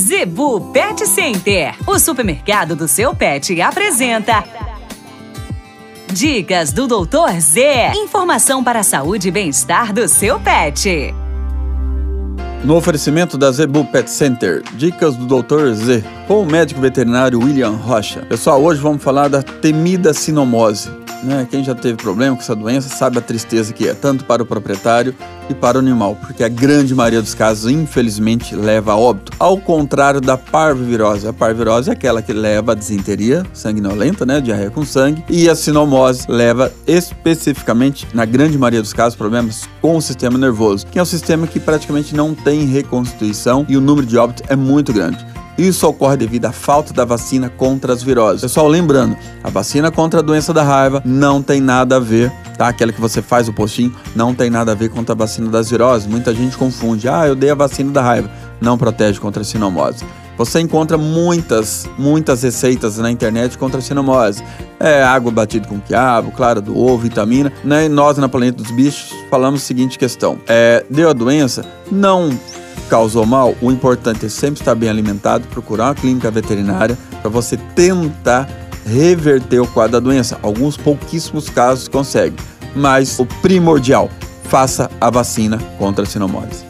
Zebu Pet Center, o supermercado do seu pet, apresenta. Dicas do Doutor Z. Informação para a saúde e bem-estar do seu pet. No oferecimento da Zebu Pet Center, dicas do Dr. Z, com o médico veterinário William Rocha. Pessoal, hoje vamos falar da temida sinomose. Né? Quem já teve problema com essa doença sabe a tristeza que é, tanto para o proprietário e para o animal, porque a grande maioria dos casos, infelizmente, leva a óbito. Ao contrário da parvovirose. A parvovirose é aquela que leva a disenteria sanguinolenta, né? Diarreia com sangue. E a sinomose leva especificamente, na grande maioria dos casos, problemas com o sistema nervoso, que é um sistema que praticamente não tem reconstituição e o número de óbitos é muito grande. Isso ocorre devido à falta da vacina contra as viroses. Pessoal, lembrando, a vacina contra a doença da raiva não tem nada a ver, tá? Aquela que você faz o postinho, não tem nada a ver contra a vacina das viroses. Muita gente confunde. Ah, eu dei a vacina da raiva. Não protege contra a sinomose. Você encontra muitas, muitas receitas na internet contra a sinomose. É água batida com quiabo, clara do ovo, vitamina. Né? E nós, na Planeta dos Bichos, falamos a seguinte questão. É, deu a doença? Não causou mal, o importante é sempre estar bem alimentado, procurar uma clínica veterinária para você tentar reverter o quadro da doença. Alguns pouquíssimos casos conseguem, mas o primordial, faça a vacina contra a sinomose.